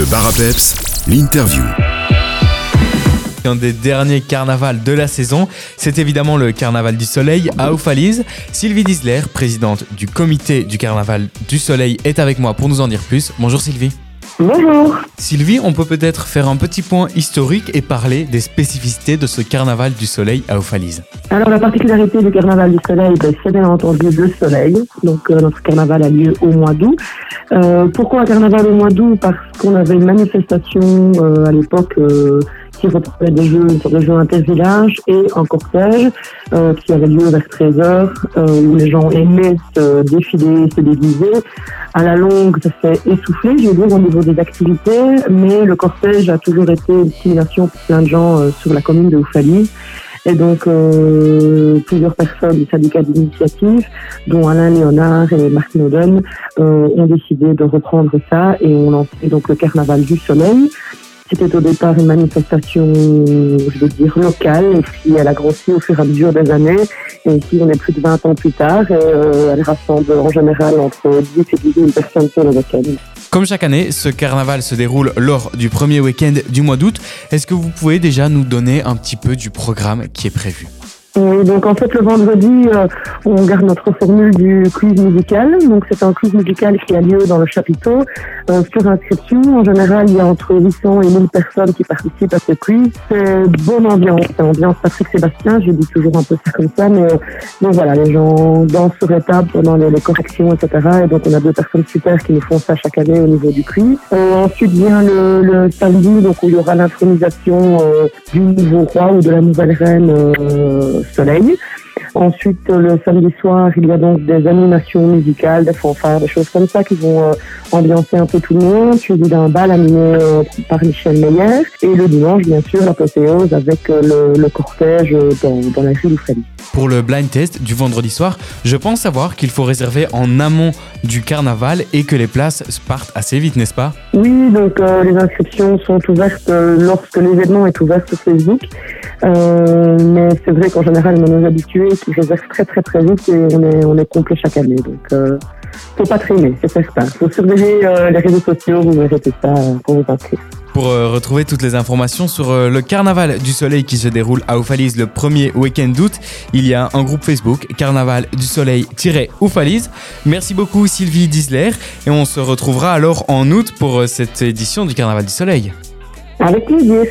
Le bar à peps, l'interview. Un des derniers carnavals de la saison, c'est évidemment le Carnaval du Soleil à Oufalise. Sylvie Disler, présidente du comité du Carnaval du Soleil, est avec moi pour nous en dire plus. Bonjour Sylvie. Bonjour. Sylvie, on peut peut-être faire un petit point historique et parler des spécificités de ce Carnaval du Soleil à Oufalise. Alors la particularité du Carnaval du Soleil, ben, c'est bien entendu le soleil. Donc euh, notre carnaval a lieu au mois d'août. Euh, pourquoi un carnaval au mois d'août? Parce qu'on avait une manifestation euh, à l'époque euh, qui reprenait des jeux sur des jeux intervillages et un cortège euh, qui avait lieu vers 13h euh, où les gens aimaient se défiler, se déguiser. À la longue, ça s'est essoufflé, je veux dire, au niveau des activités, mais le cortège a toujours été une stimulation pour plein de gens sur la commune de Oufali. Et donc, euh, plusieurs personnes du syndicat d'initiative, dont Alain Léonard et Martin Oden, euh, ont décidé de reprendre ça et ont lancé donc le Carnaval du Soleil. C'était au départ une manifestation, je veux dire, locale, et puis elle a grossi au fur et à mesure des années. Et ici, on est plus de 20 ans plus tard, et euh, elle rassemble en général entre 10 et 18 000 personnes sur le week-end. Comme chaque année, ce carnaval se déroule lors du premier week-end du mois d'août. Est-ce que vous pouvez déjà nous donner un petit peu du programme qui est prévu? Oui, donc en fait le vendredi, euh, on garde notre formule du quiz musical. Donc c'est un quiz musical qui a lieu dans le chapiteau euh, sur inscription. En général, il y a entre 800 et 1000 personnes qui participent à ce quiz. C'est bonne ambiance, c'est ambiance Patrick Sébastien, je dis toujours un peu ça comme ça, mais, mais voilà, les gens dansent sur étape pendant les, les corrections, etc. Et donc on a deux personnes super qui nous font ça chaque année au niveau du quiz. Euh, ensuite vient le, le samedi, donc où il y aura l'intronisation euh, du nouveau roi ou de la nouvelle reine euh, Soleil. Ensuite, le samedi soir, il y a donc des animations musicales, des fanfares, des choses comme ça qui vont euh, ambiancer un peu tout le monde, suivi d'un bal animé euh, par Michel Meyer. Et le dimanche, bien sûr, l'apothéose avec euh, le, cortège dans, la rue d'Oufali. Pour le blind test du vendredi soir, je pense savoir qu'il faut réserver en amont du carnaval et que les places partent assez vite, n'est-ce pas? Oui, donc euh, les inscriptions sont ouvertes euh, lorsque l'événement est ouvert sur Facebook. Euh, mais c'est vrai qu'en général, on est habitués qui réservent très très très vite et on est, on est complet chaque année. Donc, euh, faut pas traîner, c'est certain. Faut surveiller euh, les réseaux sociaux, vous verrez tout ça euh, pour vous inscrire. Pour euh, retrouver toutes les informations sur euh, le carnaval du soleil qui se déroule à Oufalise le premier week-end d'août, il y a un groupe Facebook Carnaval du soleil-Oufalise. Merci beaucoup Sylvie Disler et on se retrouvera alors en août pour cette édition du Carnaval du soleil. Avec plaisir.